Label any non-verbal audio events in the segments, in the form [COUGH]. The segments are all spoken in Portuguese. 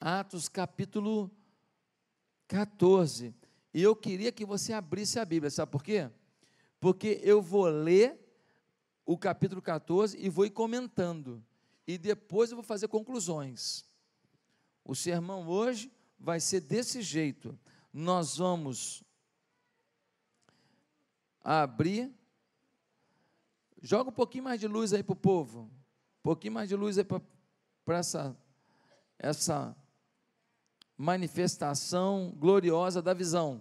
Atos capítulo 14. E eu queria que você abrisse a Bíblia, sabe por quê? Porque eu vou ler o capítulo 14 e vou ir comentando. E depois eu vou fazer conclusões. O sermão hoje vai ser desse jeito. Nós vamos abrir. Joga um pouquinho mais de luz aí para o povo. Um pouquinho mais de luz aí para essa, essa manifestação gloriosa da visão.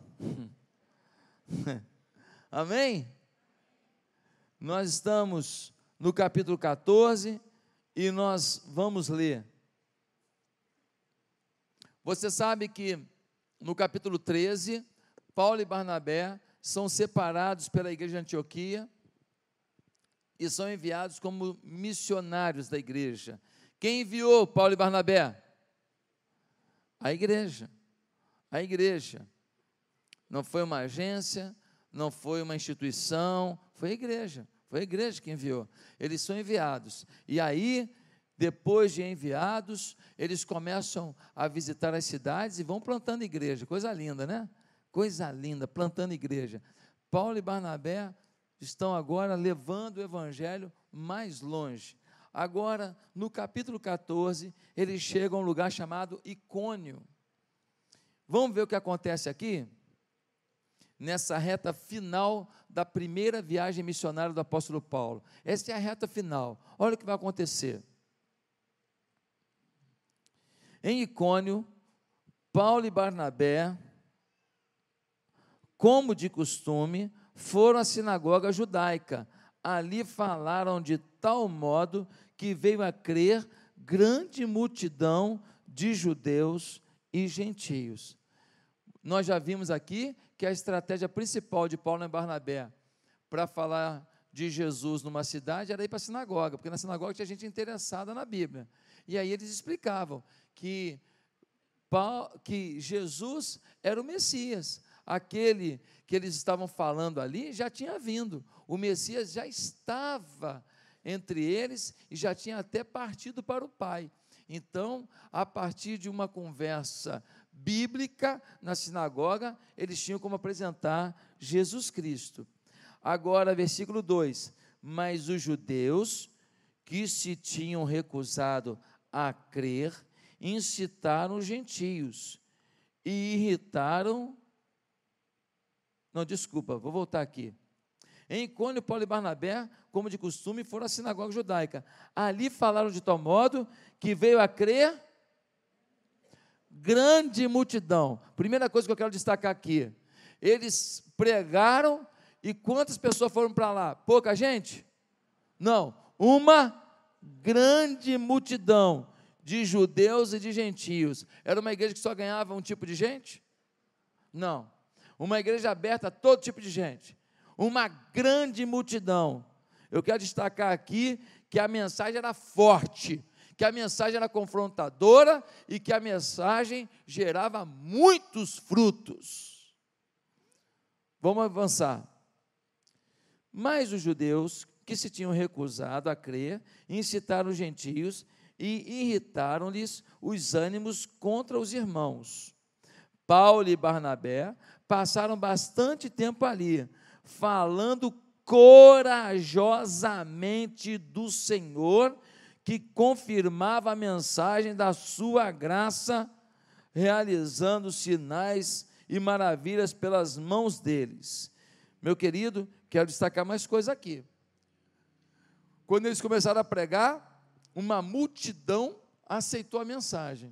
[LAUGHS] Amém? Nós estamos no capítulo 14 e nós vamos ler. Você sabe que no capítulo 13, Paulo e Barnabé são separados pela igreja de Antioquia e são enviados como missionários da igreja. Quem enviou Paulo e Barnabé? A igreja. A igreja. Não foi uma agência, não foi uma instituição, foi a igreja. Foi a igreja que enviou. Eles são enviados. E aí, depois de enviados, eles começam a visitar as cidades e vão plantando igreja. Coisa linda, né? Coisa linda, plantando igreja. Paulo e Barnabé estão agora levando o evangelho mais longe. Agora, no capítulo 14, eles chegam a um lugar chamado Icônio. Vamos ver o que acontece aqui? Nessa reta final da primeira viagem missionária do apóstolo Paulo. Essa é a reta final. Olha o que vai acontecer. Em Icônio, Paulo e Barnabé, como de costume, foram à sinagoga judaica ali falaram de tal modo que veio a crer grande multidão de judeus e gentios. Nós já vimos aqui que a estratégia principal de Paulo e Barnabé para falar de Jesus numa cidade era ir para a sinagoga, porque na sinagoga tinha gente interessada na Bíblia. E aí eles explicavam que, que Jesus era o Messias, aquele que eles estavam falando ali já tinha vindo, o Messias já estava entre eles e já tinha até partido para o Pai. Então, a partir de uma conversa bíblica na sinagoga, eles tinham como apresentar Jesus Cristo. Agora, versículo 2: Mas os judeus que se tinham recusado a crer incitaram os gentios e irritaram não, desculpa, vou voltar aqui. Em Icônio, Paulo e Barnabé, como de costume, foram à sinagoga judaica. Ali falaram de tal modo que veio a crer grande multidão. Primeira coisa que eu quero destacar aqui: eles pregaram e quantas pessoas foram para lá? Pouca gente? Não, uma grande multidão de judeus e de gentios. Era uma igreja que só ganhava um tipo de gente? Não uma igreja aberta a todo tipo de gente, uma grande multidão. Eu quero destacar aqui que a mensagem era forte, que a mensagem era confrontadora e que a mensagem gerava muitos frutos. Vamos avançar. Mas os judeus que se tinham recusado a crer incitaram os gentios e irritaram-lhes os ânimos contra os irmãos. Paulo e Barnabé passaram bastante tempo ali, falando corajosamente do Senhor, que confirmava a mensagem da sua graça, realizando sinais e maravilhas pelas mãos deles. Meu querido, quero destacar mais coisa aqui. Quando eles começaram a pregar, uma multidão aceitou a mensagem,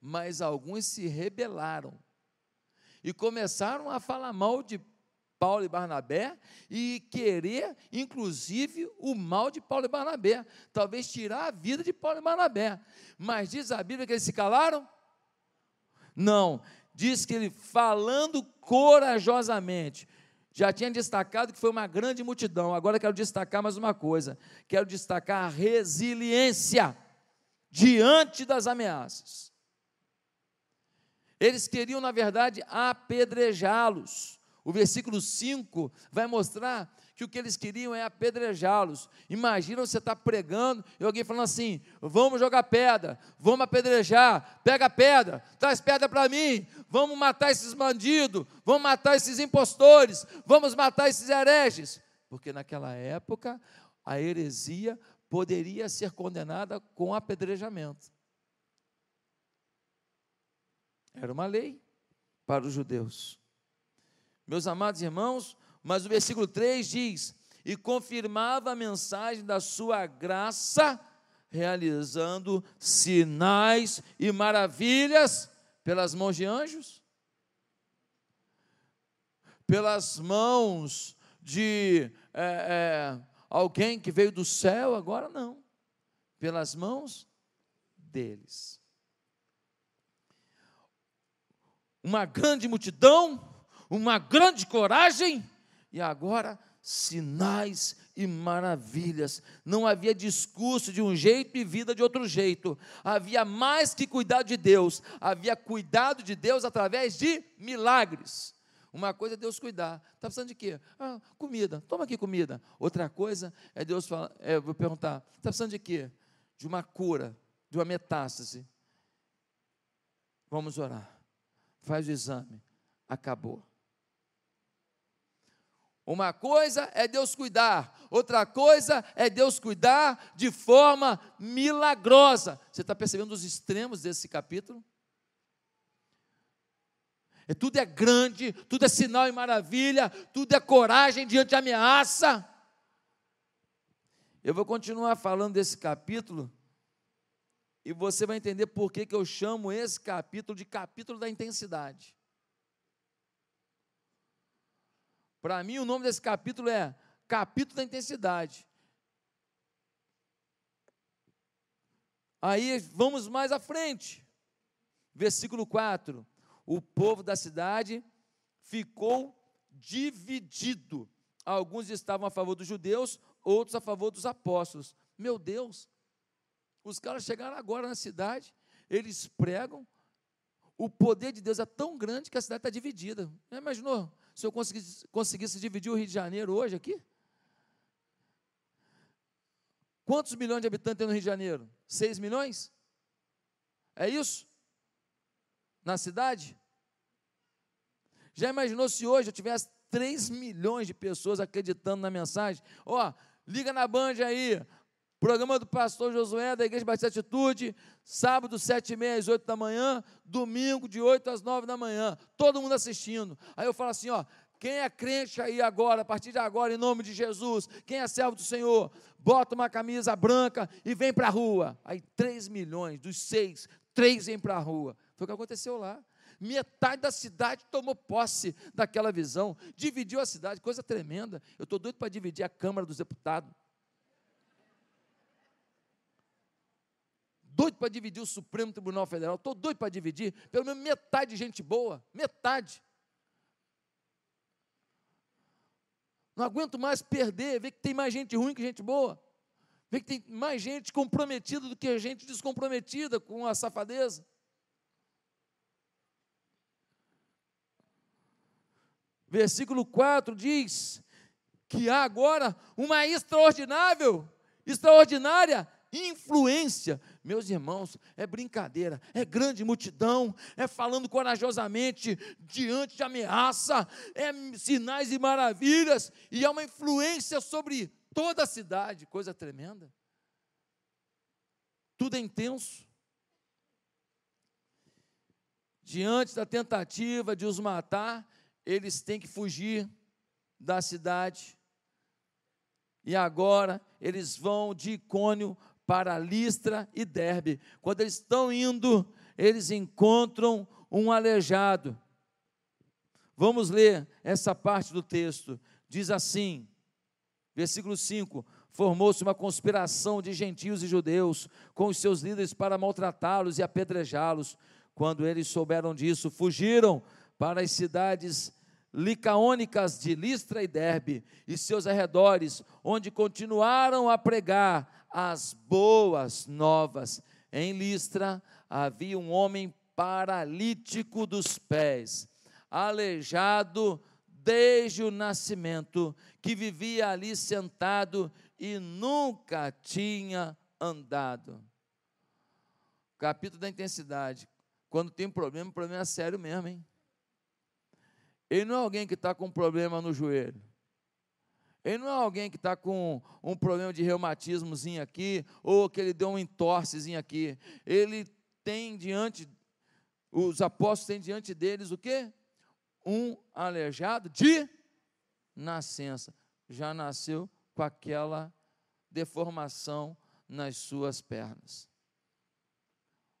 mas alguns se rebelaram e começaram a falar mal de Paulo e Barnabé e querer, inclusive, o mal de Paulo e Barnabé, talvez tirar a vida de Paulo e Barnabé. Mas diz a Bíblia que eles se calaram? Não, diz que ele falando corajosamente. Já tinha destacado que foi uma grande multidão. Agora quero destacar mais uma coisa. Quero destacar a resiliência diante das ameaças. Eles queriam, na verdade, apedrejá-los. O versículo 5 vai mostrar que o que eles queriam é apedrejá-los. Imagina você estar tá pregando e alguém falando assim: vamos jogar pedra, vamos apedrejar, pega pedra, traz pedra para mim, vamos matar esses bandidos, vamos matar esses impostores, vamos matar esses hereges. Porque naquela época a heresia poderia ser condenada com apedrejamento. Era uma lei para os judeus. Meus amados irmãos, mas o versículo 3 diz: E confirmava a mensagem da sua graça, realizando sinais e maravilhas pelas mãos de anjos, pelas mãos de é, é, alguém que veio do céu, agora não, pelas mãos deles. Uma grande multidão uma grande coragem e agora sinais e maravilhas. Não havia discurso de um jeito e vida de outro jeito. Havia mais que cuidado de Deus, havia cuidado de Deus através de milagres. Uma coisa é Deus cuidar. Está precisando de quê? Ah, comida. Toma aqui comida. Outra coisa é Deus falar, é, vou perguntar, está precisando de quê? De uma cura, de uma metástase. Vamos orar. Faz o exame. Acabou. Uma coisa é Deus cuidar, outra coisa é Deus cuidar de forma milagrosa. Você está percebendo os extremos desse capítulo? É, tudo é grande, tudo é sinal e maravilha, tudo é coragem diante de ameaça. Eu vou continuar falando desse capítulo e você vai entender por que, que eu chamo esse capítulo de capítulo da intensidade. Para mim, o nome desse capítulo é Capítulo da Intensidade. Aí vamos mais à frente. Versículo 4. O povo da cidade ficou dividido. Alguns estavam a favor dos judeus, outros a favor dos apóstolos. Meu Deus, os caras chegaram agora na cidade, eles pregam, o poder de Deus é tão grande que a cidade está dividida. Já imaginou? Se eu conseguisse, conseguisse dividir o Rio de Janeiro hoje aqui? Quantos milhões de habitantes tem no Rio de Janeiro? 6 milhões? É isso? Na cidade? Já imaginou se hoje eu tivesse 3 milhões de pessoas acreditando na mensagem? Ó, liga na Band aí, Programa do pastor Josué, da Igreja Batista Atitude, sábado, sete e meia às oito da manhã, domingo, de oito às nove da manhã, todo mundo assistindo. Aí eu falo assim, ó, quem é crente aí agora, a partir de agora, em nome de Jesus, quem é servo do Senhor, bota uma camisa branca e vem para a rua. Aí três milhões, dos seis, três vêm para a rua. Foi o que aconteceu lá. Metade da cidade tomou posse daquela visão, dividiu a cidade, coisa tremenda. Eu estou doido para dividir a Câmara dos Deputados. Doido para dividir o Supremo Tribunal Federal, estou doido para dividir, pelo menos metade de gente boa, metade. Não aguento mais perder, ver que tem mais gente ruim que gente boa, ver que tem mais gente comprometida do que gente descomprometida com a safadeza. Versículo 4 diz que há agora uma extraordinável, extraordinária influência. Meus irmãos, é brincadeira, é grande multidão, é falando corajosamente diante de ameaça, é sinais e maravilhas, e é uma influência sobre toda a cidade, coisa tremenda. Tudo é intenso. Diante da tentativa de os matar, eles têm que fugir da cidade. E agora eles vão de Icônio para Listra e Derbe. Quando eles estão indo, eles encontram um aleijado. Vamos ler essa parte do texto. Diz assim, versículo 5: Formou-se uma conspiração de gentios e judeus com os seus líderes para maltratá-los e apedrejá-los. Quando eles souberam disso, fugiram para as cidades licaônicas de Listra e Derbe e seus arredores, onde continuaram a pregar as boas novas. Em Listra havia um homem paralítico dos pés, aleijado desde o nascimento, que vivia ali sentado e nunca tinha andado. Capítulo da intensidade. Quando tem problema, o problema é sério mesmo, hein? Ele não é alguém que está com problema no joelho. Ele não é alguém que está com um problema de reumatismozinho aqui, ou que ele deu um entorcezinho aqui. Ele tem diante, os apóstolos têm diante deles o quê? Um aleijado de nascença. Já nasceu com aquela deformação nas suas pernas.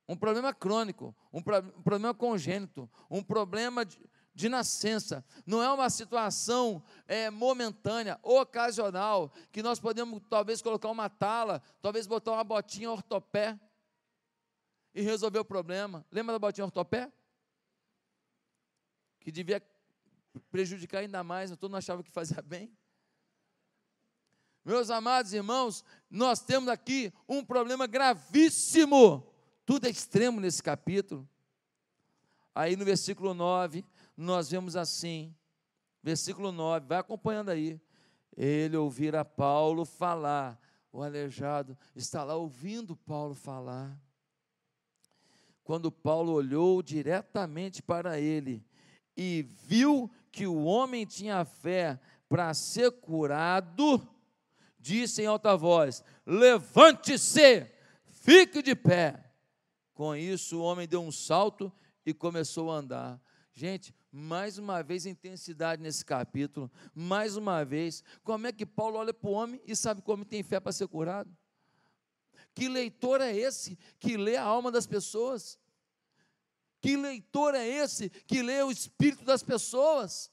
Um problema crônico, um, pro, um problema congênito, um problema de, de nascença, não é uma situação é, momentânea, ocasional, que nós podemos talvez colocar uma tala, talvez botar uma botinha ortopé e resolver o problema. Lembra da botinha ortopé? Que devia prejudicar ainda mais, eu não achava que fazia [LAUGHS] bem. Meus amados irmãos, nós temos aqui um problema gravíssimo, tudo é extremo nesse capítulo. Aí no versículo 9, nós vemos assim, versículo 9, vai acompanhando aí. Ele ouvira Paulo falar, o aleijado está lá ouvindo Paulo falar. Quando Paulo olhou diretamente para ele e viu que o homem tinha fé para ser curado, disse em alta voz: Levante-se, fique de pé. Com isso, o homem deu um salto e começou a andar. Gente, mais uma vez intensidade nesse capítulo, mais uma vez, como é que Paulo olha para o homem e sabe que o homem tem fé para ser curado? Que leitor é esse que lê a alma das pessoas? Que leitor é esse que lê o espírito das pessoas?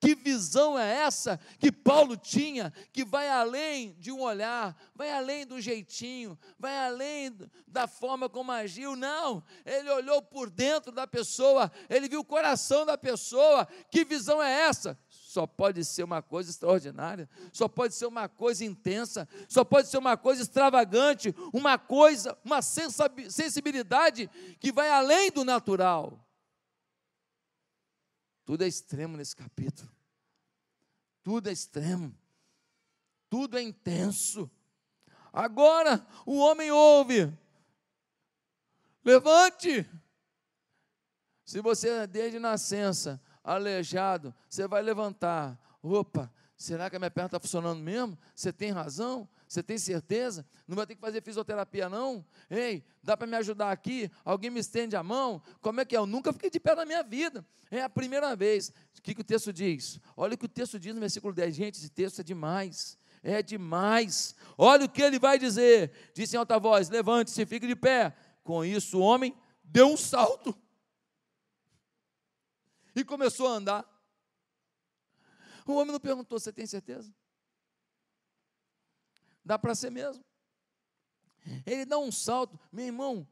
Que visão é essa que Paulo tinha, que vai além de um olhar, vai além do jeitinho, vai além da forma como agiu? Não, ele olhou por dentro da pessoa, ele viu o coração da pessoa. Que visão é essa? Só pode ser uma coisa extraordinária, só pode ser uma coisa intensa, só pode ser uma coisa extravagante, uma coisa, uma sensibilidade que vai além do natural. Tudo é extremo nesse capítulo. Tudo é extremo. Tudo é intenso. Agora o homem ouve. Levante. Se você desde nascença aleijado, você vai levantar. Opa, será que a minha perna está funcionando mesmo? Você tem razão? Você tem certeza? Não vai ter que fazer fisioterapia, não? Ei, dá para me ajudar aqui? Alguém me estende a mão? Como é que é? Eu nunca fiquei de pé na minha vida. É a primeira vez. O que, que o texto diz? Olha o que o texto diz no versículo 10. Gente, esse texto é demais. É demais. Olha o que ele vai dizer. Disse em alta voz: Levante-se, fique de pé. Com isso, o homem deu um salto e começou a andar. O homem não perguntou: Você tem certeza? Dá para ser mesmo. Ele dá um salto, meu irmão.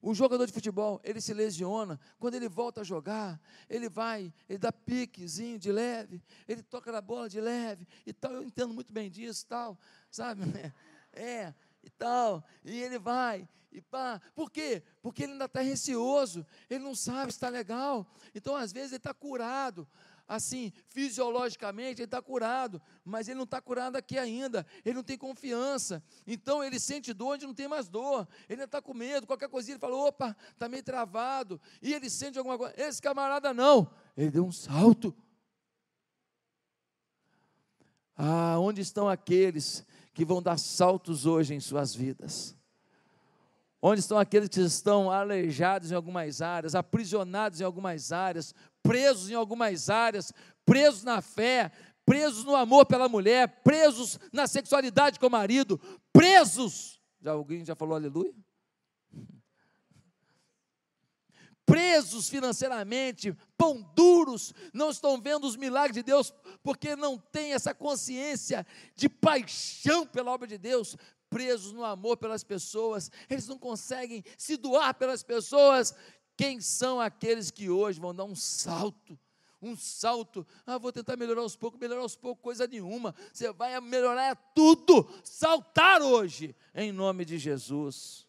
O jogador de futebol, ele se lesiona. Quando ele volta a jogar, ele vai, ele dá piquezinho de leve, ele toca na bola de leve e tal. Eu entendo muito bem disso, tal, sabe? [LAUGHS] É, e tal. E ele vai, e pá. Por quê? Porque ele ainda está receoso, ele não sabe se está legal. Então, às vezes, ele está curado assim, fisiologicamente, ele está curado, mas ele não está curado aqui ainda, ele não tem confiança, então ele sente dor onde não tem mais dor, ele está com medo, qualquer coisinha ele fala, opa, está meio travado, e ele sente alguma coisa, esse camarada não, ele deu um salto. Ah, onde estão aqueles que vão dar saltos hoje em suas vidas? Onde estão aqueles que estão aleijados em algumas áreas, aprisionados em algumas áreas, presos em algumas áreas, presos na fé, presos no amor pela mulher, presos na sexualidade com o marido, presos. Já alguém já falou aleluia? [LAUGHS] Presos financeiramente, pão duros, não estão vendo os milagres de Deus, porque não têm essa consciência de paixão pela obra de Deus, presos no amor pelas pessoas, eles não conseguem se doar pelas pessoas, quem são aqueles que hoje vão dar um salto? Um salto, ah, vou tentar melhorar aos poucos, melhorar aos poucos, coisa nenhuma. Você vai melhorar tudo, saltar hoje, em nome de Jesus.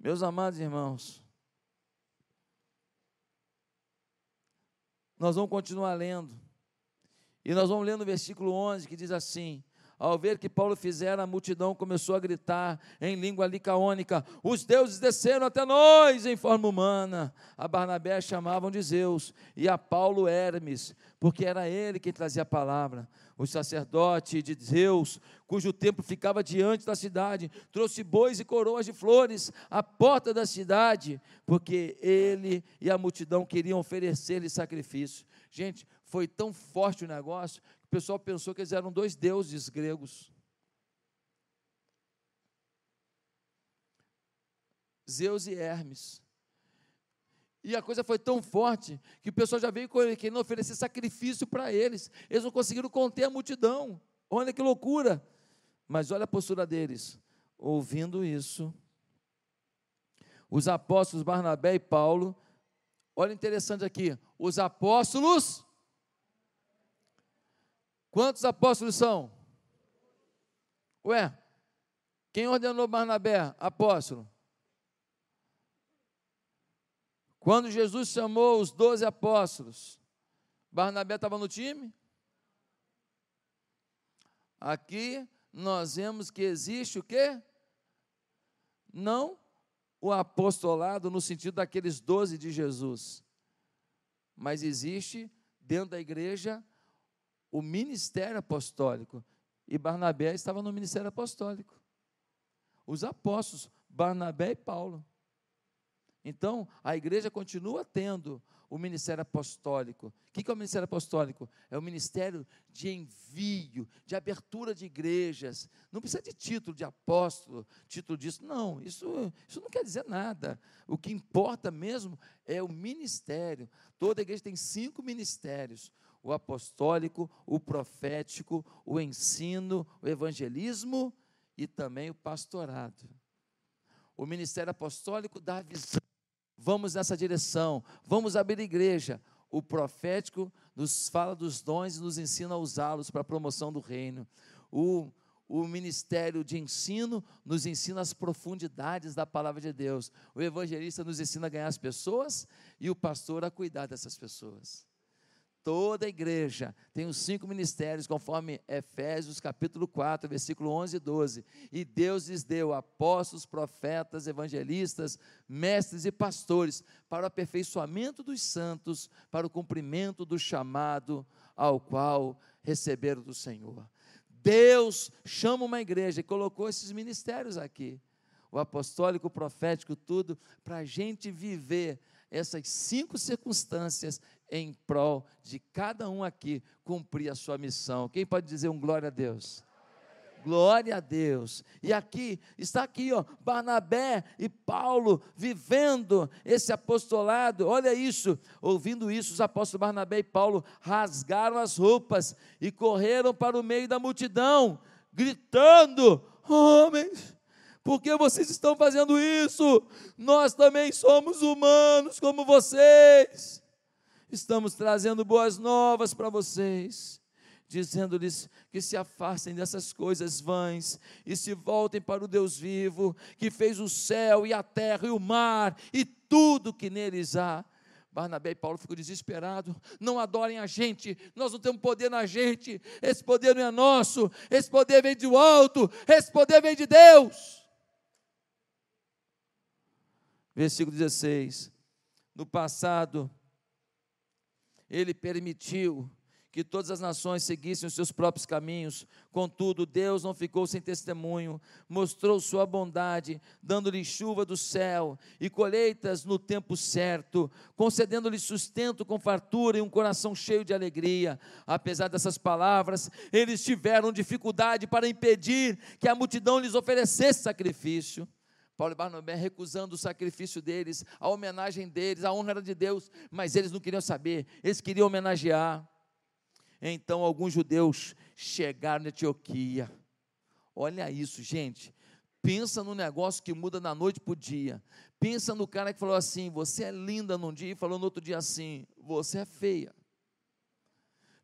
Meus amados irmãos, Nós vamos continuar lendo. E nós vamos ler no versículo 11 que diz assim: ao ver que Paulo fizera, a multidão começou a gritar em língua licaônica: Os deuses desceram até nós em forma humana. A Barnabé chamavam de Zeus e a Paulo Hermes, porque era ele quem trazia a palavra. O sacerdote de Zeus, cujo templo ficava diante da cidade, trouxe bois e coroas de flores à porta da cidade, porque ele e a multidão queriam oferecer-lhe sacrifício. Gente, foi tão forte o negócio o pessoal pensou que eles eram dois deuses gregos. Zeus e Hermes. E a coisa foi tão forte que o pessoal já veio querendo oferecer sacrifício para eles. Eles não conseguiram conter a multidão. Olha que loucura. Mas olha a postura deles. Ouvindo isso, os apóstolos Barnabé e Paulo, olha interessante aqui, os apóstolos Quantos apóstolos são? Ué, quem ordenou Barnabé apóstolo? Quando Jesus chamou os doze apóstolos, Barnabé estava no time? Aqui nós vemos que existe o quê? Não o apostolado no sentido daqueles doze de Jesus, mas existe dentro da igreja o ministério apostólico. E Barnabé estava no ministério apostólico. Os apóstolos, Barnabé e Paulo. Então, a igreja continua tendo o ministério apostólico. O que é o ministério apostólico? É o ministério de envio, de abertura de igrejas. Não precisa de título de apóstolo, título disso. Não, isso, isso não quer dizer nada. O que importa mesmo é o ministério. Toda igreja tem cinco ministérios: o apostólico, o profético, o ensino, o evangelismo e também o pastorado. O ministério apostólico dá visão. Vamos nessa direção, vamos abrir igreja. O profético nos fala dos dons e nos ensina a usá-los para a promoção do reino. O, o ministério de ensino nos ensina as profundidades da palavra de Deus. O evangelista nos ensina a ganhar as pessoas e o pastor a cuidar dessas pessoas. Toda a igreja tem os cinco ministérios, conforme Efésios capítulo 4, versículo 11 e 12. E Deus lhes deu apóstolos, profetas, evangelistas, mestres e pastores, para o aperfeiçoamento dos santos, para o cumprimento do chamado ao qual receberam do Senhor. Deus chama uma igreja e colocou esses ministérios aqui. O apostólico, o profético, tudo, para a gente viver essas cinco circunstâncias em prol de cada um aqui cumprir a sua missão. Quem pode dizer um glória a Deus? Glória a Deus. E aqui, está aqui, ó, Barnabé e Paulo vivendo esse apostolado. Olha isso. Ouvindo isso, os apóstolos Barnabé e Paulo rasgaram as roupas e correram para o meio da multidão, gritando: Homens, por que vocês estão fazendo isso? Nós também somos humanos como vocês estamos trazendo boas novas para vocês, dizendo-lhes que se afastem dessas coisas vãs e se voltem para o Deus vivo, que fez o céu e a terra e o mar e tudo que neles há. Barnabé e Paulo ficam desesperados. Não adorem a gente, nós não temos poder na gente, esse poder não é nosso, esse poder vem do alto, esse poder vem de Deus. Versículo 16: No passado, ele permitiu que todas as nações seguissem os seus próprios caminhos. Contudo, Deus não ficou sem testemunho, mostrou sua bondade, dando-lhe chuva do céu e colheitas no tempo certo, concedendo-lhe sustento com fartura e um coração cheio de alegria. Apesar dessas palavras, eles tiveram dificuldade para impedir que a multidão lhes oferecesse sacrifício. Paulo e Barnabé recusando o sacrifício deles, a homenagem deles, a honra era de Deus, mas eles não queriam saber, eles queriam homenagear. Então alguns judeus chegaram na Antioquia. Olha isso, gente. Pensa no negócio que muda da noite para o dia. Pensa no cara que falou assim: você é linda num dia, e falou no outro dia assim: você é feia.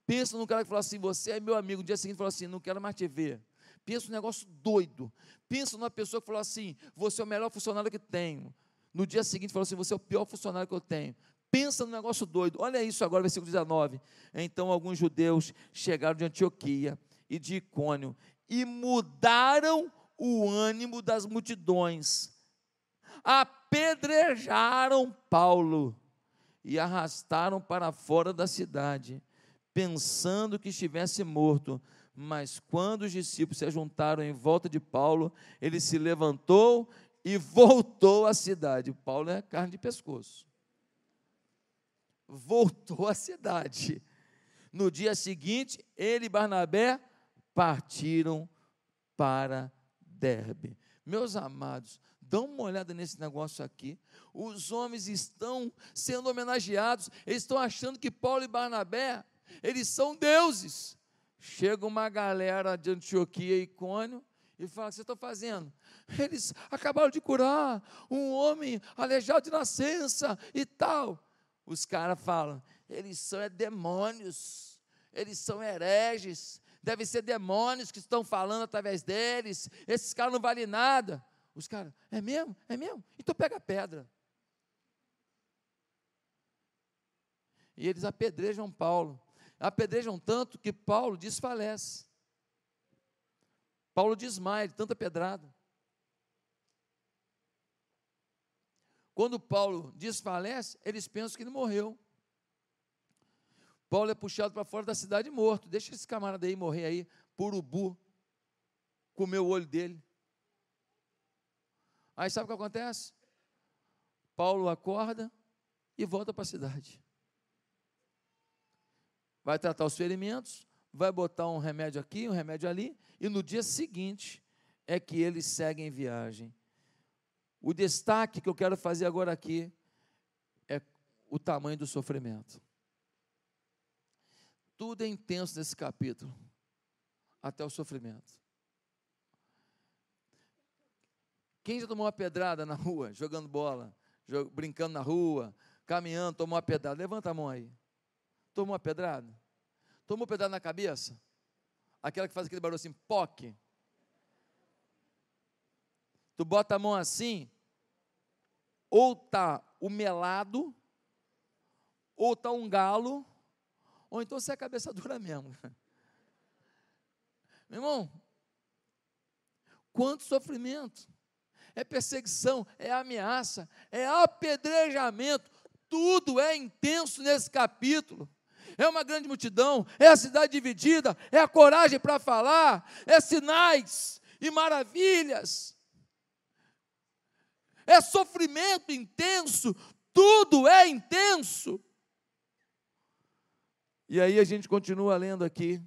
Pensa no cara que falou assim: você é meu amigo. No dia seguinte falou assim: não quero mais te ver. Pensa um negócio doido. Pensa numa pessoa que falou assim: você é o melhor funcionário que tenho. No dia seguinte falou assim: você é o pior funcionário que eu tenho. Pensa no negócio doido. Olha isso agora, versículo 19. Então alguns judeus chegaram de Antioquia e de Icônio e mudaram o ânimo das multidões. Apedrejaram Paulo e arrastaram para fora da cidade, pensando que estivesse morto. Mas quando os discípulos se juntaram em volta de Paulo, ele se levantou e voltou à cidade. Paulo é carne de pescoço. Voltou à cidade. No dia seguinte, ele e Barnabé partiram para Derbe. Meus amados, dão uma olhada nesse negócio aqui. Os homens estão sendo homenageados, eles estão achando que Paulo e Barnabé, eles são deuses. Chega uma galera de Antioquia e Icônio e fala: O que vocês estão fazendo? Eles acabaram de curar um homem aleijado de nascença e tal. Os caras falam: Eles são é demônios, eles são hereges, devem ser demônios que estão falando através deles. Esses caras não valem nada. Os caras, é mesmo? É mesmo? Então pega a pedra. E eles apedrejam Paulo apedrejam tanto que Paulo desfalece. Paulo desmaia de tanta pedrada. Quando Paulo desfalece, eles pensam que ele morreu. Paulo é puxado para fora da cidade morto. Deixa esse camarada aí morrer aí, por urubu, comer o olho dele. Aí sabe o que acontece? Paulo acorda e volta para a cidade vai tratar os ferimentos, vai botar um remédio aqui, um remédio ali, e no dia seguinte é que eles seguem viagem. O destaque que eu quero fazer agora aqui é o tamanho do sofrimento. Tudo é intenso nesse capítulo, até o sofrimento. Quem já tomou uma pedrada na [LAUGHS] rua, jogando bola, brincando na rua, caminhando, tomou uma pedrada? Levanta a mão aí. Tomou uma pedrada? Tomou pedrada na cabeça? Aquela que faz aquele barulho assim, poque. Tu bota a mão assim, ou tá o melado, ou tá um galo, ou então você é cabeça [LAUGHS] dura mesmo. Meu irmão, quanto sofrimento, é perseguição, é ameaça, é apedrejamento, tudo é intenso nesse capítulo é uma grande multidão, é a cidade dividida, é a coragem para falar, é sinais e maravilhas, é sofrimento intenso, tudo é intenso. E aí a gente continua lendo aqui,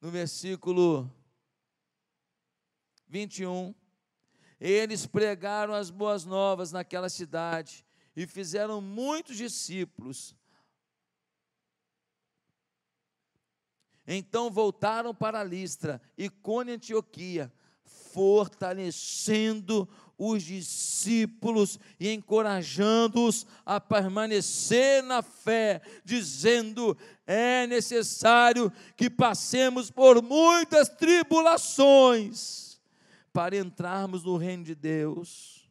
no versículo 21. Eles pregaram as boas novas naquela cidade e fizeram muitos discípulos. Então voltaram para Listra, Icônia e Antioquia, fortalecendo os discípulos e encorajando-os a permanecer na fé, dizendo: é necessário que passemos por muitas tribulações para entrarmos no reino de Deus.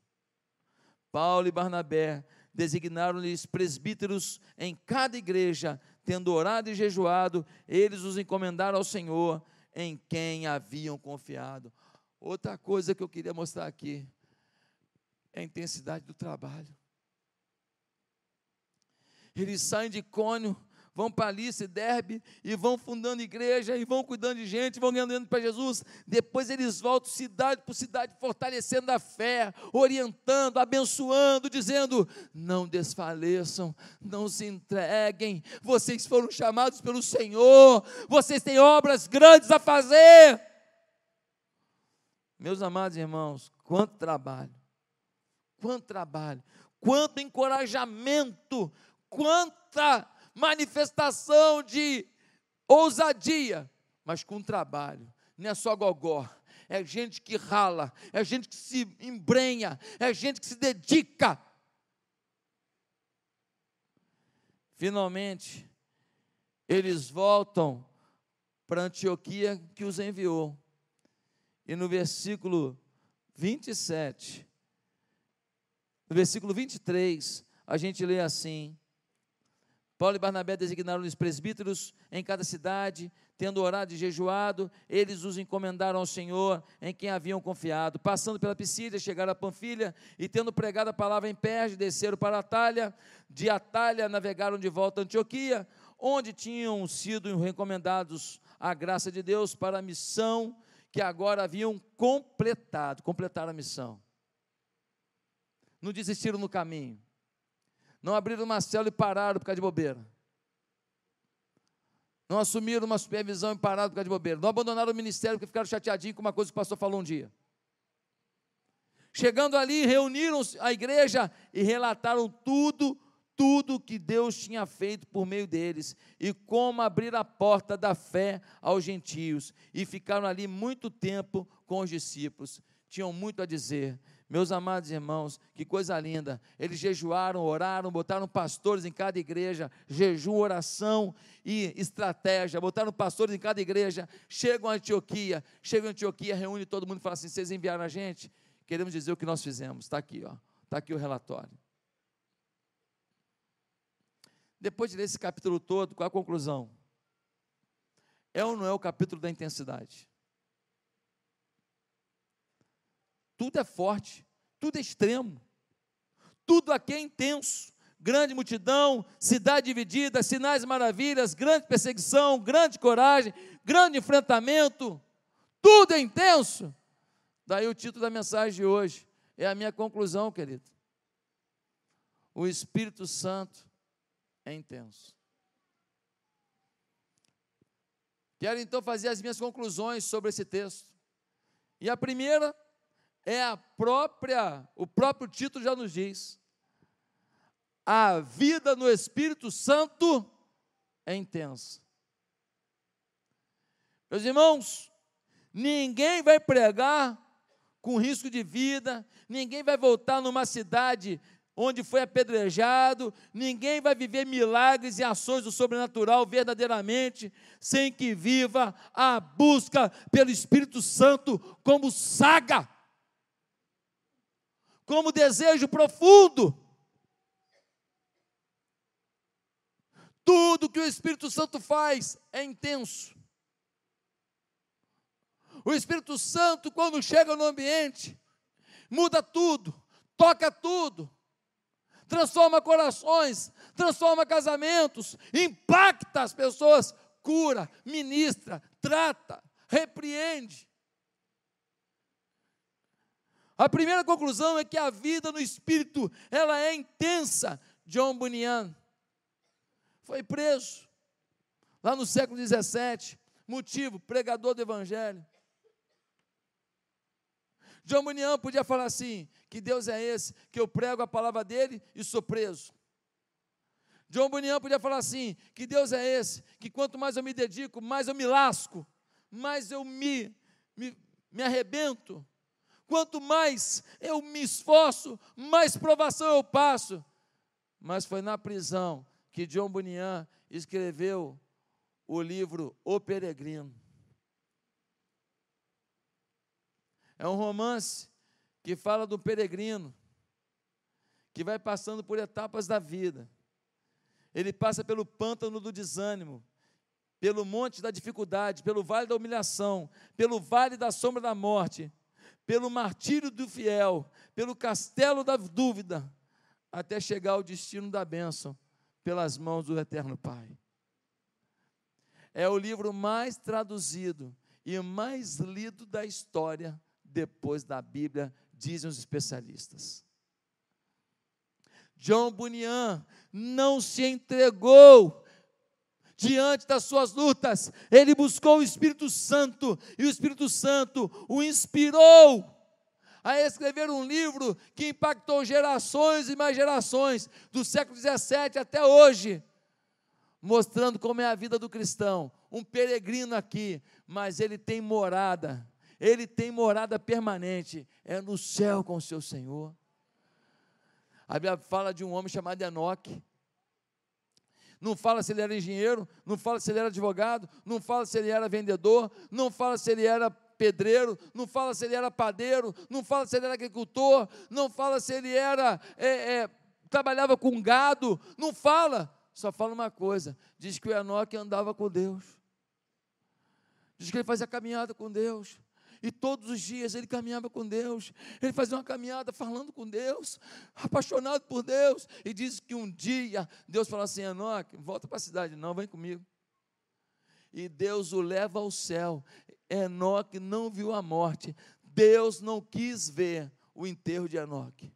Paulo e Barnabé designaram-lhes presbíteros em cada igreja, tendo orado e jejuado, eles os encomendaram ao Senhor, em quem haviam confiado. Outra coisa que eu queria mostrar aqui é a intensidade do trabalho. Eles saem de Cônio vão para Alice, Derbe, e vão fundando igreja, e vão cuidando de gente, vão ganhando para Jesus. Depois eles voltam cidade por cidade, fortalecendo a fé, orientando, abençoando, dizendo: não desfaleçam, não se entreguem, vocês foram chamados pelo Senhor, vocês têm obras grandes a fazer. Meus amados irmãos, quanto trabalho, quanto trabalho, quanto encorajamento, quanta manifestação de ousadia, mas com trabalho. Não é só gogó, é gente que rala, é gente que se embrenha, é gente que se dedica. Finalmente, eles voltam para Antioquia que os enviou. E no versículo 27, no versículo 23, a gente lê assim: Paulo e Barnabé designaram-lhes presbíteros em cada cidade, tendo orado e jejuado, eles os encomendaram ao Senhor, em quem haviam confiado. Passando pela Pisídia, chegaram a Panfilha, e tendo pregado a palavra em Perge, desceram para Atalha, de Atalha navegaram de volta a Antioquia, onde tinham sido recomendados a graça de Deus para a missão que agora haviam completado, completaram a missão. Não desistiram no caminho. Não abriram uma célula e pararam por causa de bobeira. Não assumiram uma supervisão e pararam por causa de bobeira. Não abandonaram o ministério porque ficaram chateadinhos com uma coisa que o pastor falou um dia. Chegando ali, reuniram a igreja e relataram tudo tudo que Deus tinha feito por meio deles e como abrir a porta da fé aos gentios. E ficaram ali muito tempo com os discípulos. Tinham muito a dizer. Meus amados irmãos, que coisa linda. Eles jejuaram, oraram, botaram pastores em cada igreja, jejum, oração e estratégia. Botaram pastores em cada igreja. Chegam a Antioquia, chegam a Antioquia, reúne todo mundo e fala assim: vocês enviaram a gente? Queremos dizer o que nós fizemos. Está aqui, ó. Está aqui o relatório. Depois de ler esse capítulo todo, qual a conclusão? É ou não é o capítulo da intensidade? Tudo é forte, tudo é extremo, tudo aqui é intenso. Grande multidão, cidade dividida, sinais e maravilhas, grande perseguição, grande coragem, grande enfrentamento, tudo é intenso. Daí o título da mensagem de hoje é a minha conclusão, querido. O Espírito Santo é intenso. Quero então fazer as minhas conclusões sobre esse texto. E a primeira é a própria, o próprio título já nos diz. A vida no Espírito Santo é intensa. Meus irmãos, ninguém vai pregar com risco de vida, ninguém vai voltar numa cidade onde foi apedrejado, ninguém vai viver milagres e ações do sobrenatural verdadeiramente sem que viva a busca pelo Espírito Santo como saga, como desejo profundo. Tudo que o Espírito Santo faz é intenso. O Espírito Santo, quando chega no ambiente, muda tudo, toca tudo, transforma corações, transforma casamentos, impacta as pessoas, cura, ministra, trata, repreende. A primeira conclusão é que a vida no espírito, ela é intensa. John Bunyan foi preso lá no século 17, motivo, pregador do evangelho. John Bunyan podia falar assim: que Deus é esse, que eu prego a palavra dele e sou preso. John Bunyan podia falar assim: que Deus é esse, que quanto mais eu me dedico, mais eu me lasco, mais eu me, me, me arrebento. Quanto mais eu me esforço, mais provação eu passo. Mas foi na prisão que John Bunyan escreveu o livro O Peregrino. É um romance que fala do peregrino que vai passando por etapas da vida. Ele passa pelo pântano do desânimo, pelo monte da dificuldade, pelo vale da humilhação, pelo vale da sombra da morte, pelo martírio do fiel, pelo castelo da dúvida, até chegar ao destino da bênção, pelas mãos do Eterno Pai. É o livro mais traduzido e mais lido da história depois da Bíblia, dizem os especialistas. John Bunyan não se entregou diante das suas lutas, ele buscou o Espírito Santo, e o Espírito Santo o inspirou a escrever um livro que impactou gerações e mais gerações, do século 17 até hoje, mostrando como é a vida do cristão, um peregrino aqui, mas ele tem morada ele tem morada permanente, é no céu com o seu Senhor. A Bíblia fala de um homem chamado Enoque. Não fala se ele era engenheiro, não fala se ele era advogado, não fala se ele era vendedor, não fala se ele era pedreiro, não fala se ele era padeiro, não fala se ele era agricultor, não fala se ele era é, é, trabalhava com gado, não fala, só fala uma coisa: diz que o Enoque andava com Deus, diz que ele fazia caminhada com Deus. E todos os dias ele caminhava com Deus, ele fazia uma caminhada falando com Deus, apaixonado por Deus. E diz que um dia Deus falou assim: Enoque, volta para a cidade, não, vem comigo. E Deus o leva ao céu. Enoque não viu a morte. Deus não quis ver o enterro de Enoque.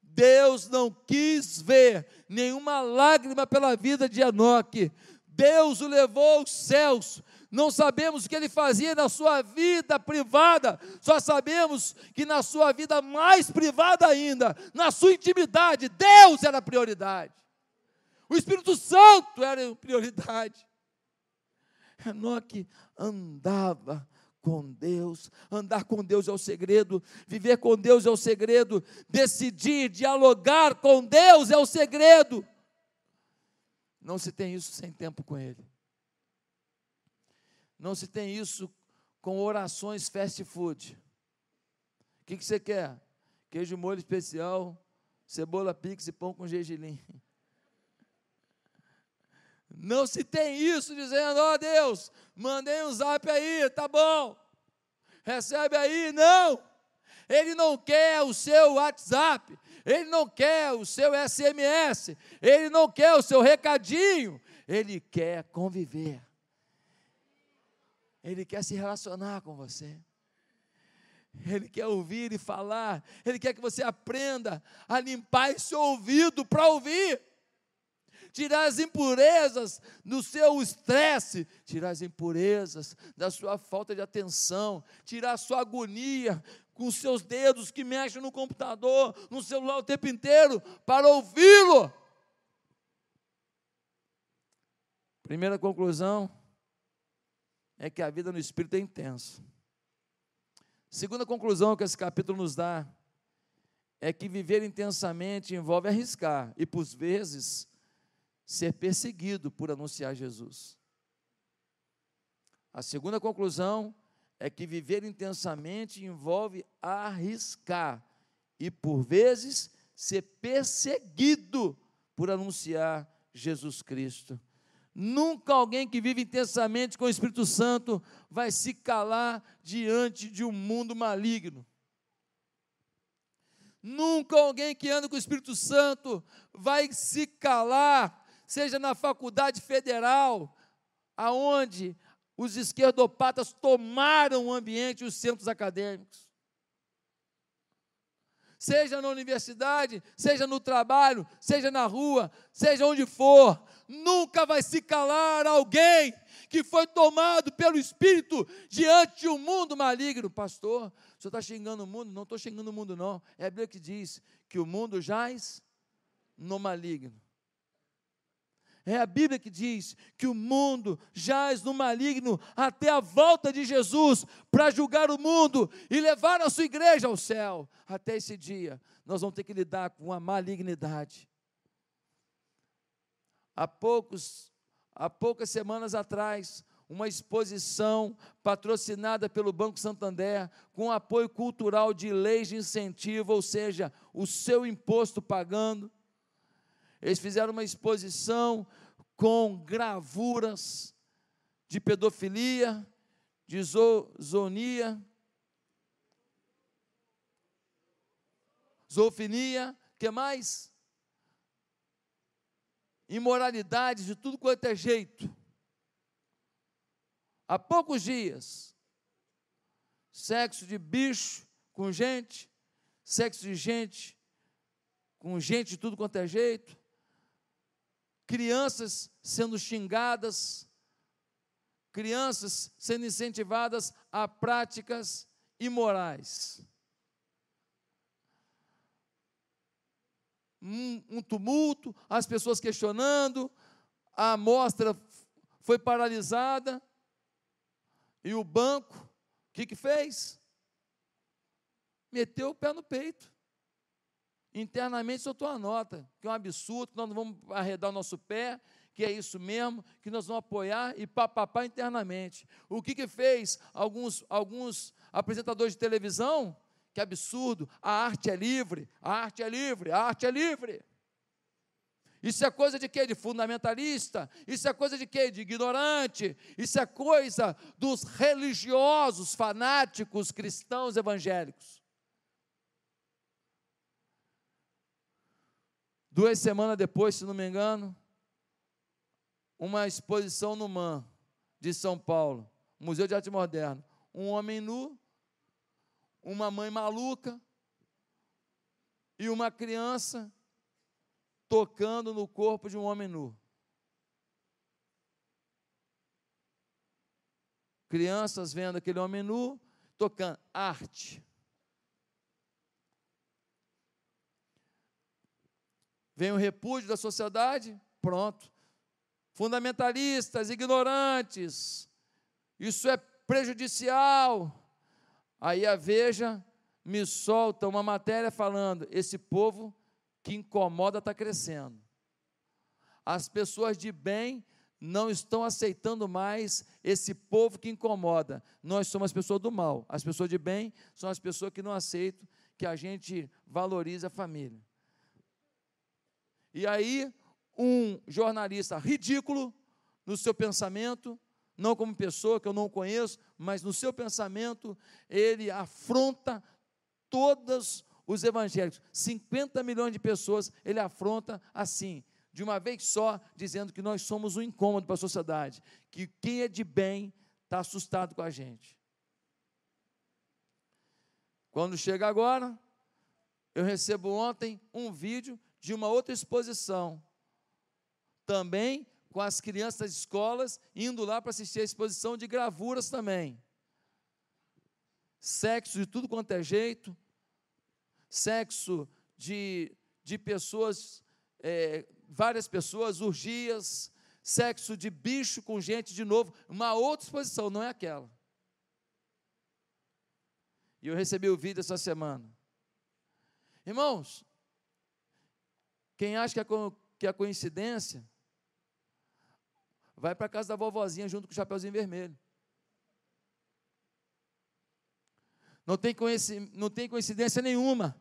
Deus não quis ver nenhuma lágrima pela vida de Enoque. Deus o levou aos céus. Não sabemos o que ele fazia na sua vida privada, só sabemos que na sua vida mais privada ainda, na sua intimidade, Deus era prioridade. O Espírito Santo era prioridade. Enoque andava com Deus. Andar com Deus é o segredo, viver com Deus é o segredo, decidir dialogar com Deus é o segredo. Não se tem isso sem tempo com Ele. Não se tem isso com orações fast food. O que, que você quer? Queijo molho especial, cebola pix e pão com gergelim. [LAUGHS] Não se tem isso dizendo, ó oh, Deus, mandei um zap aí, tá bom. Recebe aí, não. Ele não quer o seu WhatsApp, ele não quer o seu SMS, ele não quer o seu recadinho, ele quer conviver. Ele quer se relacionar com você. Ele quer ouvir e falar. Ele quer que você aprenda a limpar esse ouvido para ouvir tirar as impurezas do seu estresse, tirar as impurezas da sua falta de atenção, tirar a sua agonia com os seus dedos que mexem no computador, no celular o tempo inteiro, para ouvi-lo. Primeira conclusão é que a vida no Espírito é intensa. Segunda conclusão que esse capítulo nos dá é que viver intensamente envolve arriscar e, por vezes, ser perseguido por anunciar Jesus. A segunda conclusão é que viver intensamente envolve arriscar e, por vezes, ser perseguido por anunciar Jesus Cristo. Nunca alguém que vive intensamente com o Espírito Santo vai se calar diante de um mundo maligno. Nunca alguém que anda com o Espírito Santo vai se calar seja na faculdade federal, aonde os esquerdopatas tomaram o ambiente e os centros acadêmicos. Seja na universidade, seja no trabalho, seja na rua, seja onde for, nunca vai se calar alguém que foi tomado pelo Espírito diante de um mundo maligno. Pastor, o senhor está xingando o mundo? Não estou xingando o mundo, não. É a Bíblia que diz que o mundo jaz no maligno. É a Bíblia que diz que o mundo jaz no maligno até a volta de Jesus para julgar o mundo e levar a sua igreja ao céu. Até esse dia, nós vamos ter que lidar com a malignidade. Há poucos, há poucas semanas atrás, uma exposição patrocinada pelo Banco Santander, com apoio cultural de leis de incentivo, ou seja, o seu imposto pagando eles fizeram uma exposição com gravuras de pedofilia, de zoonia, zoofilia, que mais? Imoralidades de tudo quanto é jeito. Há poucos dias, sexo de bicho com gente, sexo de gente com gente de tudo quanto é jeito, crianças sendo xingadas, crianças sendo incentivadas a práticas imorais. Um, um tumulto, as pessoas questionando, a amostra foi paralisada, e o banco, o que, que fez? Meteu o pé no peito internamente soltou a nota, que é um absurdo, que nós não vamos arredar o nosso pé, que é isso mesmo, que nós vamos apoiar e papapá internamente. O que que fez alguns, alguns apresentadores de televisão que absurdo, a arte é livre, a arte é livre, a arte é livre. Isso é coisa de quê? De fundamentalista. Isso é coisa de quê? De ignorante. Isso é coisa dos religiosos, fanáticos, cristãos evangélicos. Duas semanas depois, se não me engano, uma exposição no MAN de São Paulo, Museu de Arte Moderna. Um homem nu, uma mãe maluca e uma criança tocando no corpo de um homem nu. Crianças vendo aquele homem nu, tocando arte. Vem o repúdio da sociedade, pronto. Fundamentalistas, ignorantes, isso é prejudicial. Aí a Veja me solta uma matéria falando: esse povo que incomoda está crescendo. As pessoas de bem não estão aceitando mais esse povo que incomoda. Nós somos as pessoas do mal. As pessoas de bem são as pessoas que não aceitam que a gente valorize a família. E aí, um jornalista ridículo no seu pensamento, não como pessoa que eu não conheço, mas no seu pensamento, ele afronta todas os evangélicos, 50 milhões de pessoas, ele afronta assim, de uma vez só, dizendo que nós somos um incômodo para a sociedade, que quem é de bem está assustado com a gente. Quando chega agora, eu recebo ontem um vídeo de uma outra exposição, também com as crianças das escolas, indo lá para assistir a exposição de gravuras também. Sexo de tudo quanto é jeito, sexo de, de pessoas, é, várias pessoas, urgias, sexo de bicho com gente de novo, uma outra exposição, não é aquela. E eu recebi o vídeo essa semana. Irmãos, quem acha que é, que é coincidência, vai para casa da vovozinha junto com o Chapeuzinho Vermelho. Não tem, não tem coincidência nenhuma.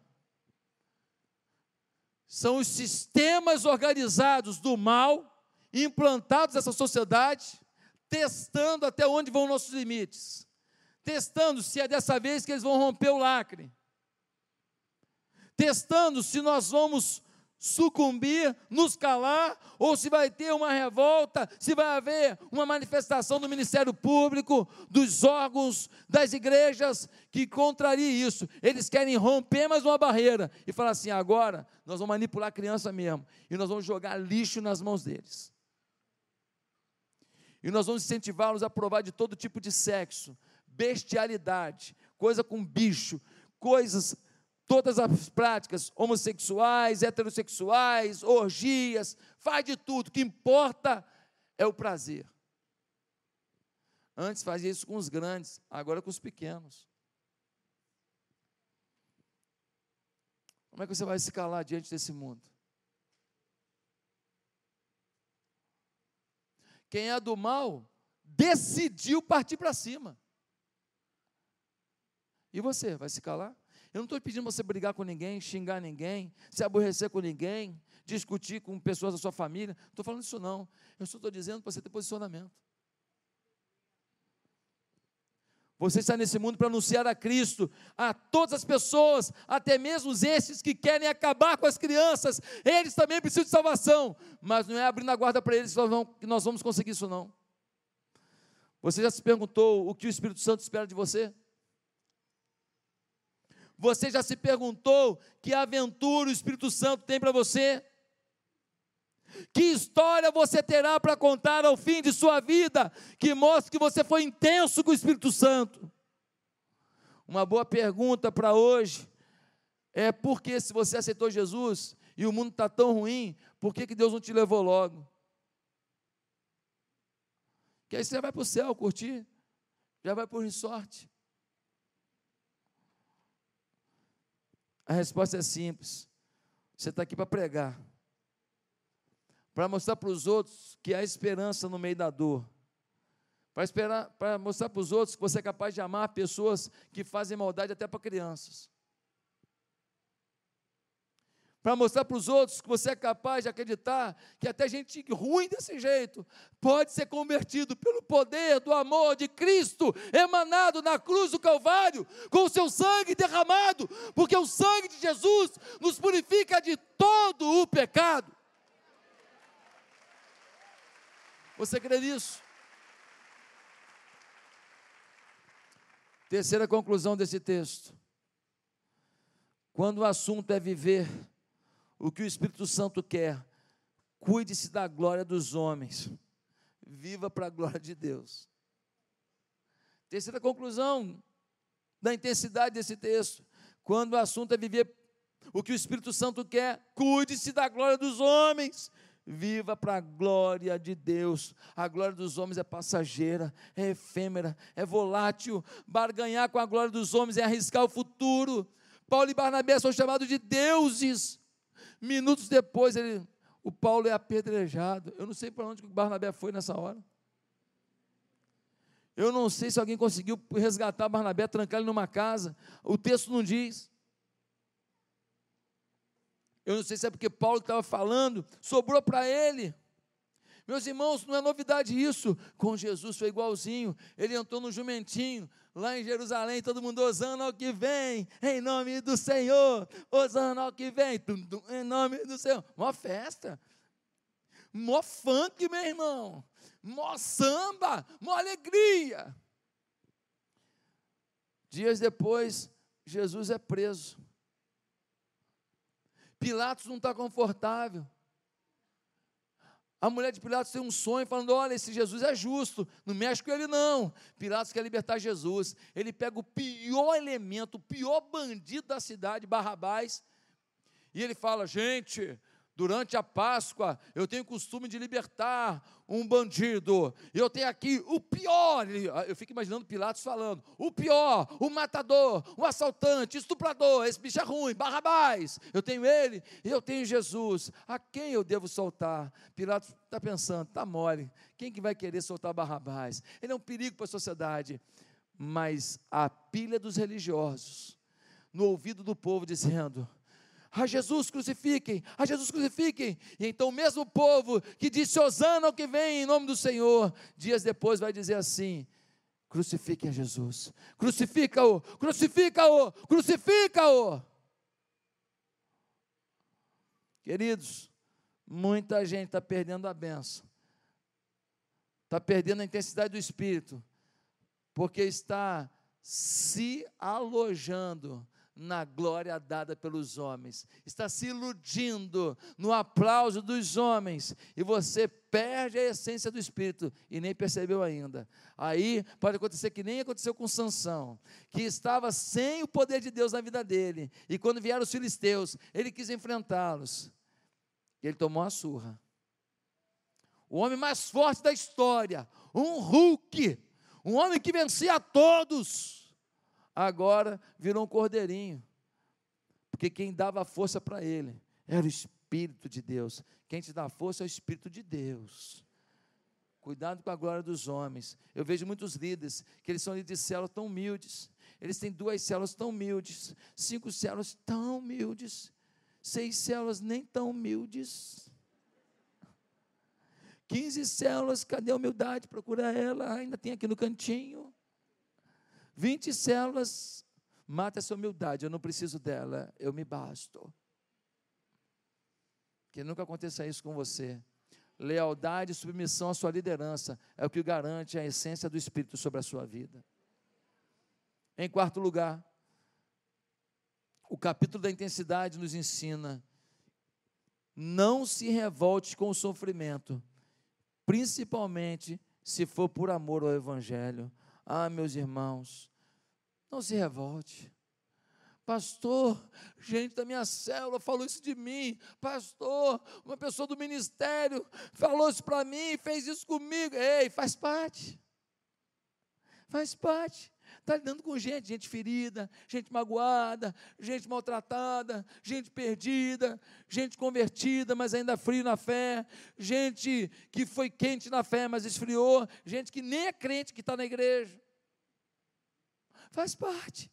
São os sistemas organizados do mal implantados nessa sociedade, testando até onde vão nossos limites, testando se é dessa vez que eles vão romper o lacre, testando se nós vamos sucumbir, nos calar, ou se vai ter uma revolta, se vai haver uma manifestação do Ministério Público, dos órgãos, das igrejas que contraria isso. Eles querem romper mais uma barreira e falar assim: agora nós vamos manipular a criança mesmo, e nós vamos jogar lixo nas mãos deles. E nós vamos incentivá-los a provar de todo tipo de sexo, bestialidade, coisa com bicho, coisas todas as práticas homossexuais, heterossexuais, orgias, faz de tudo, o que importa é o prazer. Antes fazia isso com os grandes, agora com os pequenos. Como é que você vai se calar diante desse mundo? Quem é do mal decidiu partir para cima. E você, vai se calar? Eu não estou pedindo você brigar com ninguém, xingar ninguém, se aborrecer com ninguém, discutir com pessoas da sua família. Não estou falando isso não. Eu só estou dizendo para você ter posicionamento. Você está nesse mundo para anunciar a Cristo a todas as pessoas, até mesmo esses que querem acabar com as crianças. Eles também precisam de salvação, mas não é abrindo a guarda para eles que nós, vamos, conseguir isso, não. Você já se perguntou o que o Espírito Santo espera de você? Você já se perguntou que aventura o Espírito Santo tem para você? Que história você terá para contar ao fim de sua vida que mostre que você foi intenso com o Espírito Santo? Uma boa pergunta para hoje é por que se você aceitou Jesus e o mundo está tão ruim, por que, que Deus não te levou logo? Que aí você vai para o céu curtir, já vai para o resort. A resposta é simples. Você está aqui para pregar, para mostrar para os outros que há esperança no meio da dor, para, esperar, para mostrar para os outros que você é capaz de amar pessoas que fazem maldade até para crianças. Para mostrar para os outros que você é capaz de acreditar que até gente ruim desse jeito pode ser convertido pelo poder do amor de Cristo emanado na cruz do Calvário, com o seu sangue derramado, porque o sangue de Jesus nos purifica de todo o pecado. Você crê nisso? Terceira conclusão desse texto. Quando o assunto é viver o que o Espírito Santo quer, cuide-se da glória dos homens, viva para a glória de Deus. Terceira conclusão da intensidade desse texto. Quando o assunto é viver o que o Espírito Santo quer, cuide-se da glória dos homens, Viva para a glória de Deus. A glória dos homens é passageira, é efêmera, é volátil. Barganhar com a glória dos homens é arriscar o futuro. Paulo e Barnabé são chamados de deuses. Minutos depois, ele, o Paulo é apedrejado. Eu não sei para onde o Barnabé foi nessa hora. Eu não sei se alguém conseguiu resgatar Barnabé, trancar ele numa casa. O texto não diz. Eu não sei se é porque Paulo estava falando, sobrou para ele. Meus irmãos, não é novidade isso. Com Jesus foi igualzinho. Ele entrou no jumentinho, lá em Jerusalém, todo mundo osando ao que vem, em nome do Senhor. Osando ao que vem, em nome do Senhor. Mó festa. Mó funk, meu irmão. Mó samba, mó alegria. Dias depois, Jesus é preso. Pilatos não está confortável. A mulher de Pilatos tem um sonho falando: olha, esse Jesus é justo, não mexe com ele não. Pilatos quer libertar Jesus. Ele pega o pior elemento, o pior bandido da cidade, Barrabás, e ele fala: gente, Durante a Páscoa, eu tenho o costume de libertar um bandido. Eu tenho aqui o pior. Eu fico imaginando Pilatos falando: o pior, o matador, o assaltante, estuprador. Esse bicho é ruim, Barrabás. Eu tenho ele e eu tenho Jesus. A quem eu devo soltar? Pilatos está pensando: está mole. Quem que vai querer soltar Barrabás? Ele é um perigo para a sociedade. Mas a pilha dos religiosos, no ouvido do povo, dizendo: a Jesus crucifiquem, a Jesus crucifiquem. E então o mesmo povo que disse Osana ao que vem em nome do Senhor, dias depois vai dizer assim: crucifiquem a Jesus, crucifica-o, crucifica-o, crucifica-o. Queridos, muita gente está perdendo a benção, está perdendo a intensidade do Espírito, porque está se alojando na glória dada pelos homens, está se iludindo no aplauso dos homens, e você perde a essência do Espírito e nem percebeu ainda. Aí pode acontecer que nem aconteceu com Sansão, que estava sem o poder de Deus na vida dele, e quando vieram os filisteus, ele quis enfrentá-los, e ele tomou a surra. O homem mais forte da história, um Hulk, um homem que vencia a todos agora virou um cordeirinho. Porque quem dava força para ele era o Espírito de Deus. Quem te dá força é o Espírito de Deus. Cuidado com a glória dos homens. Eu vejo muitos líderes que eles são líderes de células tão humildes. Eles têm duas células tão humildes, cinco células tão humildes, seis células nem tão humildes. 15 células, cadê a humildade? Procura ela, ainda tem aqui no cantinho. 20 células, mata essa humildade, eu não preciso dela, eu me basto. Que nunca aconteça isso com você. Lealdade e submissão à sua liderança é o que garante a essência do Espírito sobre a sua vida. Em quarto lugar, o capítulo da intensidade nos ensina: não se revolte com o sofrimento, principalmente se for por amor ao Evangelho. Ah, meus irmãos, não se revolte. Pastor, gente da minha célula falou isso de mim. Pastor, uma pessoa do ministério falou isso para mim, fez isso comigo. Ei, faz parte. Faz parte. Está lidando com gente, gente ferida, gente magoada, gente maltratada, gente perdida, gente convertida, mas ainda frio na fé, gente que foi quente na fé, mas esfriou, gente que nem é crente que está na igreja. Faz parte.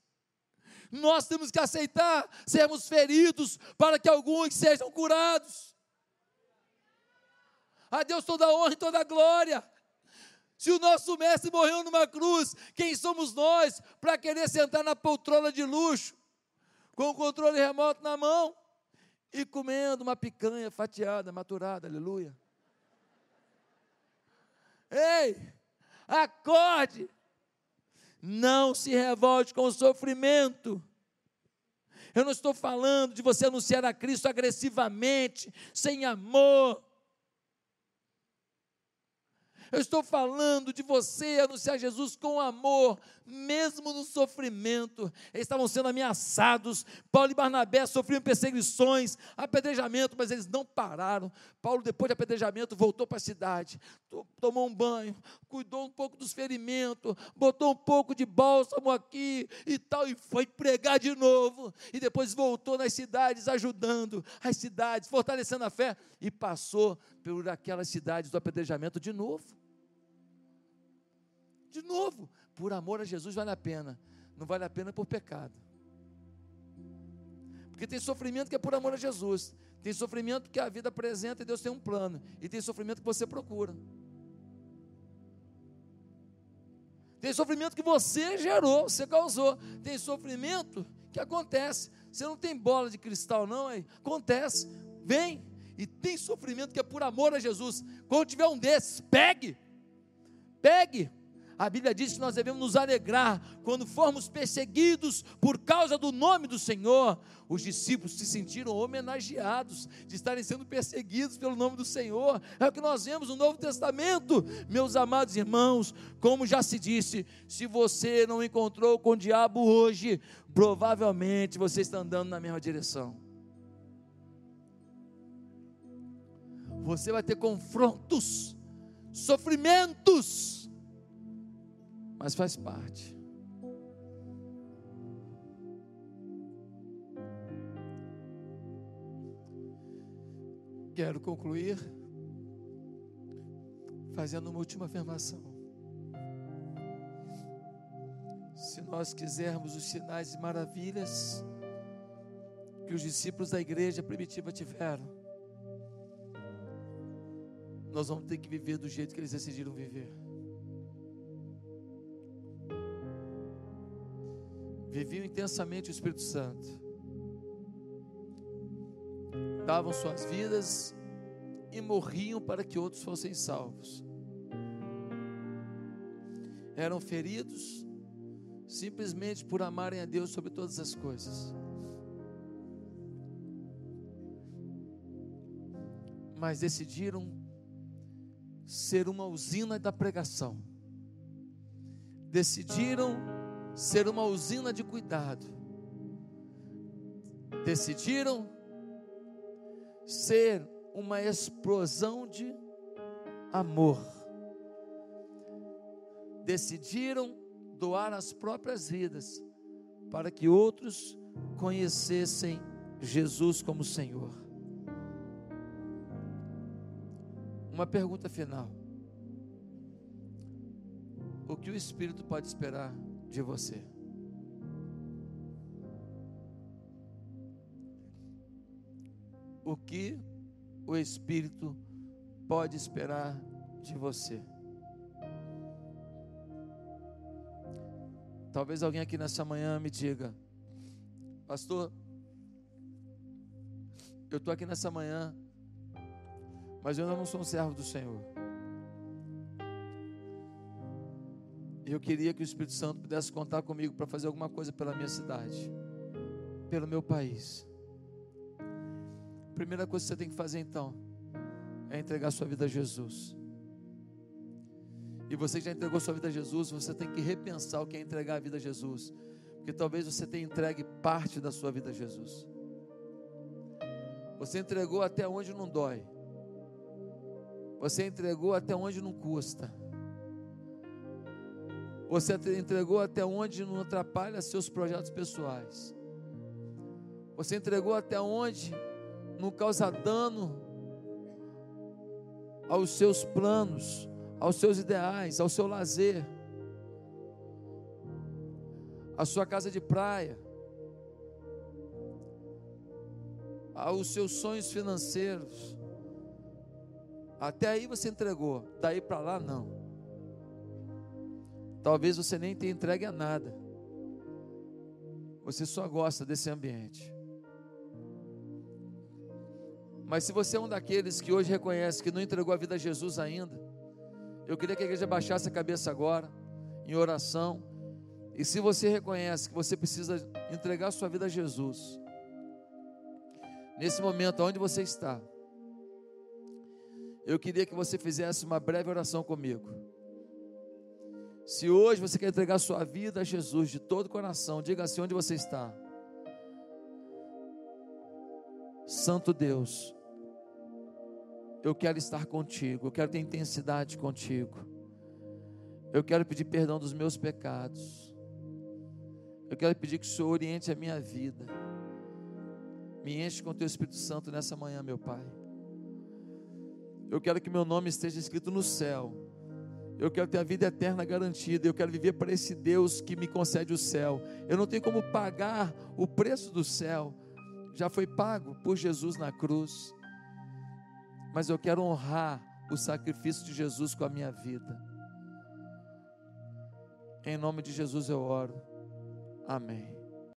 Nós temos que aceitar sermos feridos para que alguns sejam curados. A Deus toda honra e toda glória. Se o nosso mestre morreu numa cruz, quem somos nós para querer sentar na poltrona de luxo, com o controle remoto na mão e comendo uma picanha fatiada, maturada, aleluia? Ei, acorde! Não se revolte com o sofrimento. Eu não estou falando de você anunciar a Cristo agressivamente, sem amor. Eu estou falando de você anunciar Jesus com amor, mesmo no sofrimento. Eles estavam sendo ameaçados. Paulo e Barnabé sofriam perseguições, apedrejamento, mas eles não pararam. Paulo, depois de apedrejamento, voltou para a cidade, tomou um banho, cuidou um pouco dos ferimentos, botou um pouco de bálsamo aqui e tal, e foi pregar de novo. E depois voltou nas cidades, ajudando as cidades, fortalecendo a fé, e passou por aquelas cidades do apedrejamento de novo. De novo, por amor a Jesus vale a pena, não vale a pena por pecado. Porque tem sofrimento que é por amor a Jesus, tem sofrimento que a vida apresenta e Deus tem um plano, e tem sofrimento que você procura. Tem sofrimento que você gerou, você causou. Tem sofrimento que acontece. Você não tem bola de cristal, não, aí. Acontece. Vem. E tem sofrimento que é por amor a Jesus. Quando tiver um desses, pegue. Pegue. A Bíblia diz que nós devemos nos alegrar quando formos perseguidos por causa do nome do Senhor. Os discípulos se sentiram homenageados de estarem sendo perseguidos pelo nome do Senhor. É o que nós vemos no Novo Testamento. Meus amados irmãos, como já se disse, se você não encontrou com o diabo hoje, provavelmente você está andando na mesma direção. Você vai ter confrontos, sofrimentos, mas faz parte. Quero concluir fazendo uma última afirmação. Se nós quisermos os sinais e maravilhas que os discípulos da igreja primitiva tiveram, nós vamos ter que viver do jeito que eles decidiram viver. Viviam intensamente o Espírito Santo, davam suas vidas e morriam para que outros fossem salvos. Eram feridos simplesmente por amarem a Deus sobre todas as coisas. Mas decidiram ser uma usina da pregação. Decidiram ser uma usina de cuidado. Decidiram ser uma explosão de amor. Decidiram doar as próprias vidas para que outros conhecessem Jesus como Senhor. Uma pergunta final: O que o Espírito pode esperar de você. O que o Espírito pode esperar de você? Talvez alguém aqui nessa manhã me diga, Pastor, eu estou aqui nessa manhã, mas eu ainda não sou um servo do Senhor. Eu queria que o Espírito Santo pudesse contar comigo para fazer alguma coisa pela minha cidade, pelo meu país. Primeira coisa que você tem que fazer então é entregar sua vida a Jesus. E você que já entregou sua vida a Jesus, você tem que repensar o que é entregar a vida a Jesus. Porque talvez você tenha entregue parte da sua vida a Jesus. Você entregou até onde não dói. Você entregou até onde não custa. Você entregou até onde não atrapalha seus projetos pessoais. Você entregou até onde não causa dano aos seus planos, aos seus ideais, ao seu lazer, à sua casa de praia, aos seus sonhos financeiros. Até aí você entregou, daí para lá não. Talvez você nem tenha entregue a nada. Você só gosta desse ambiente. Mas se você é um daqueles que hoje reconhece que não entregou a vida a Jesus ainda, eu queria que a igreja baixasse a cabeça agora, em oração. E se você reconhece que você precisa entregar a sua vida a Jesus, nesse momento, onde você está, eu queria que você fizesse uma breve oração comigo. Se hoje você quer entregar sua vida a Jesus de todo o coração, diga assim onde você está. Santo Deus, eu quero estar contigo, eu quero ter intensidade contigo. Eu quero pedir perdão dos meus pecados. Eu quero pedir que o Senhor oriente a minha vida. Me enche com o teu Espírito Santo nessa manhã, meu Pai. Eu quero que meu nome esteja escrito no céu. Eu quero ter a vida eterna garantida. Eu quero viver para esse Deus que me concede o céu. Eu não tenho como pagar o preço do céu. Já foi pago por Jesus na cruz mas eu quero honrar o sacrifício de Jesus com a minha vida. Em nome de Jesus eu oro. Amém.